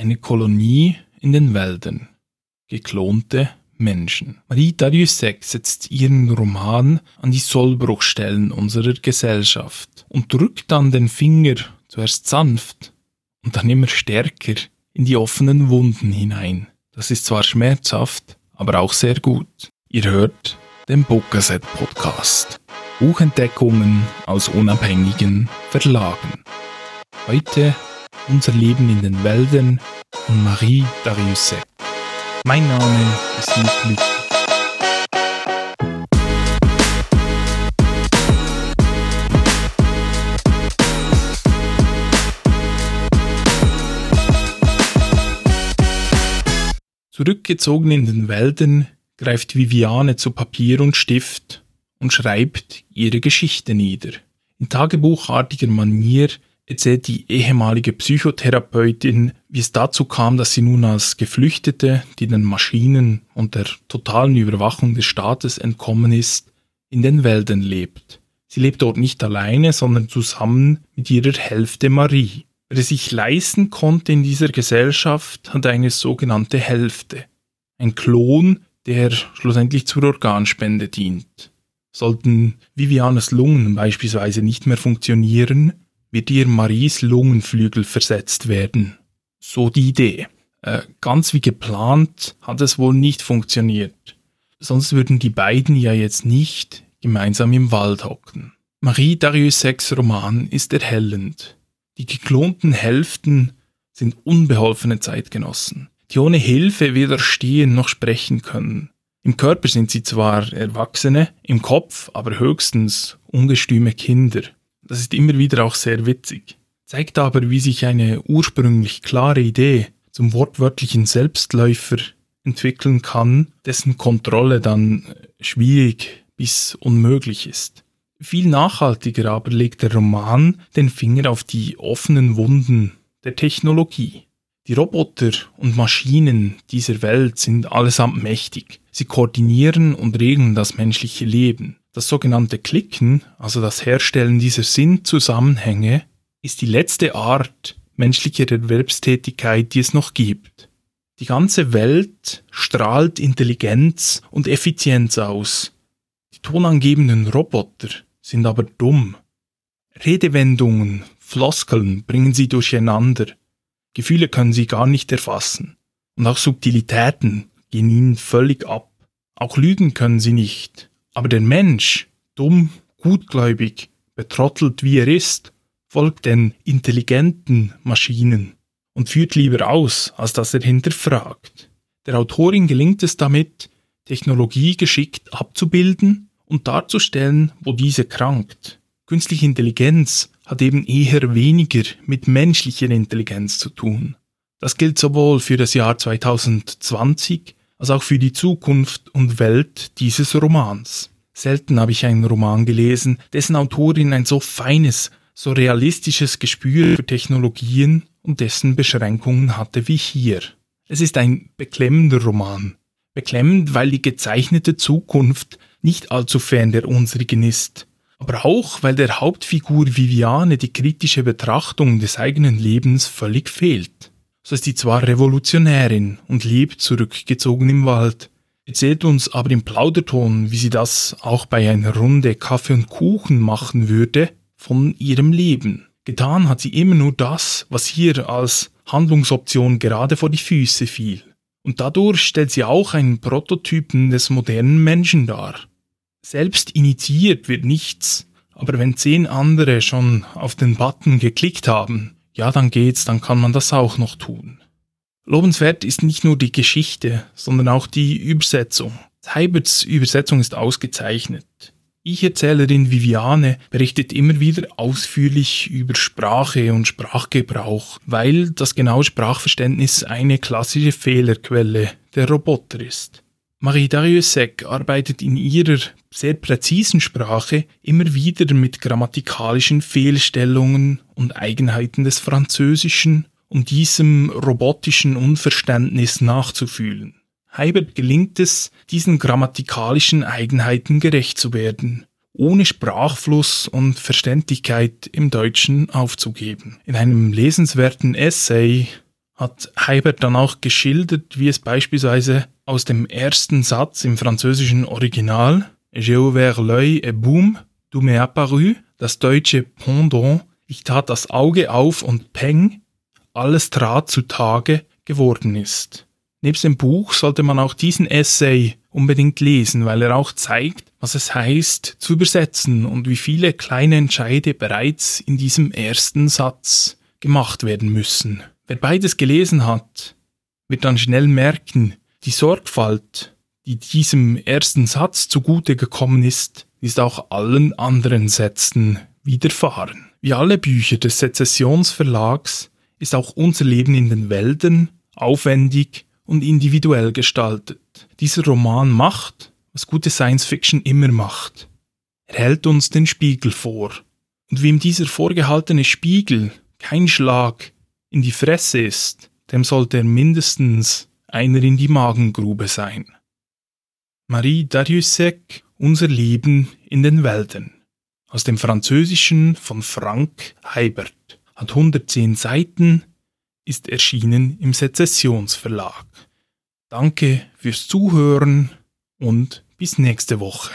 Eine Kolonie in den Wäldern. Geklonte Menschen. Marie Dariussec setzt ihren Roman an die Sollbruchstellen unserer Gesellschaft und drückt dann den Finger zuerst sanft und dann immer stärker in die offenen Wunden hinein. Das ist zwar schmerzhaft, aber auch sehr gut. Ihr hört den Bookazet Podcast. Buchentdeckungen aus unabhängigen Verlagen. Heute unser Leben in den Wäldern von Marie Dariussec. Mein Name ist Luc Lüth. Zurückgezogen in den Wäldern greift Viviane zu Papier und Stift und schreibt ihre Geschichte nieder. In tagebuchartiger Manier erzählt die ehemalige Psychotherapeutin, wie es dazu kam, dass sie nun als Geflüchtete, die den Maschinen und der totalen Überwachung des Staates entkommen ist, in den Wäldern lebt. Sie lebt dort nicht alleine, sondern zusammen mit ihrer Hälfte Marie. Wer es sich leisten konnte in dieser Gesellschaft, hat eine sogenannte Hälfte. Ein Klon, der schlussendlich zur Organspende dient. Sollten Vivianes Lungen beispielsweise nicht mehr funktionieren, wird ihr Maries Lungenflügel versetzt werden. So die Idee. Äh, ganz wie geplant hat es wohl nicht funktioniert. Sonst würden die beiden ja jetzt nicht gemeinsam im Wald hocken. Marie Dariussecs Roman ist erhellend. Die geklonten Hälften sind unbeholfene Zeitgenossen, die ohne Hilfe weder stehen noch sprechen können. Im Körper sind sie zwar Erwachsene, im Kopf aber höchstens ungestüme Kinder. Das ist immer wieder auch sehr witzig. Zeigt aber, wie sich eine ursprünglich klare Idee zum wortwörtlichen Selbstläufer entwickeln kann, dessen Kontrolle dann schwierig bis unmöglich ist. Viel nachhaltiger aber legt der Roman den Finger auf die offenen Wunden der Technologie. Die Roboter und Maschinen dieser Welt sind allesamt mächtig. Sie koordinieren und regeln das menschliche Leben. Das sogenannte Klicken, also das Herstellen dieser Sinnzusammenhänge, ist die letzte Art menschlicher Erwerbstätigkeit, die es noch gibt. Die ganze Welt strahlt Intelligenz und Effizienz aus. Die tonangebenden Roboter sind aber dumm. Redewendungen, Floskeln bringen sie durcheinander. Gefühle können sie gar nicht erfassen. Und auch Subtilitäten gehen ihnen völlig ab. Auch Lügen können sie nicht. Aber der Mensch, dumm, gutgläubig, betrottelt wie er ist, folgt den intelligenten Maschinen und führt lieber aus, als dass er hinterfragt. Der Autorin gelingt es damit, Technologie geschickt abzubilden und darzustellen, wo diese krankt. Künstliche Intelligenz hat eben eher weniger mit menschlicher Intelligenz zu tun. Das gilt sowohl für das Jahr 2020 als auch für die Zukunft und Welt dieses Romans. Selten habe ich einen Roman gelesen, dessen Autorin ein so feines, so realistisches Gespür für Technologien und dessen Beschränkungen hatte wie hier. Es ist ein beklemmender Roman. Beklemmend, weil die gezeichnete Zukunft nicht allzu fern der unsrigen ist, aber auch, weil der Hauptfigur Viviane die kritische Betrachtung des eigenen Lebens völlig fehlt. So ist sie zwar Revolutionärin und lebt zurückgezogen im Wald, erzählt uns aber im Plauderton, wie sie das auch bei einer Runde Kaffee und Kuchen machen würde, von ihrem Leben. Getan hat sie immer nur das, was ihr als Handlungsoption gerade vor die Füße fiel. Und dadurch stellt sie auch einen Prototypen des modernen Menschen dar. Selbst initiiert wird nichts, aber wenn zehn andere schon auf den Button geklickt haben, ja, dann geht's, dann kann man das auch noch tun. Lobenswert ist nicht nur die Geschichte, sondern auch die Übersetzung. Heiberts Übersetzung ist ausgezeichnet. Ich-Erzählerin Viviane berichtet immer wieder ausführlich über Sprache und Sprachgebrauch, weil das genaue Sprachverständnis eine klassische Fehlerquelle der Roboter ist. Marie Dariussec arbeitet in ihrer sehr präzisen Sprache immer wieder mit grammatikalischen Fehlstellungen und Eigenheiten des Französischen, um diesem robotischen Unverständnis nachzufühlen. Heibert gelingt es, diesen grammatikalischen Eigenheiten gerecht zu werden, ohne Sprachfluss und Verständlichkeit im Deutschen aufzugeben. In einem lesenswerten Essay hat Heibert dann auch geschildert, wie es beispielsweise aus dem ersten Satz im französischen Original J'ai ouvert l'œil et boum, du m'es apparu, das deutsche Pendant, ich tat das Auge auf und peng, alles trat zutage geworden ist. Nebst dem Buch sollte man auch diesen Essay unbedingt lesen, weil er auch zeigt, was es heißt zu übersetzen und wie viele kleine Entscheide bereits in diesem ersten Satz gemacht werden müssen. Wer beides gelesen hat, wird dann schnell merken, die Sorgfalt, die diesem ersten Satz zugute gekommen ist, ist auch allen anderen Sätzen widerfahren. Wie alle Bücher des Sezessionsverlags ist auch unser Leben in den Wäldern aufwendig und individuell gestaltet. Dieser Roman macht, was gute Science Fiction immer macht. Er hält uns den Spiegel vor. Und wie ihm dieser vorgehaltene Spiegel kein Schlag in die Fresse ist, dem sollte er mindestens einer in die Magengrube sein. Marie Dariussec Unser Leben in den Wäldern aus dem Französischen von Frank Heibert hat 110 Seiten, ist erschienen im Sezessionsverlag. Danke fürs Zuhören und bis nächste Woche.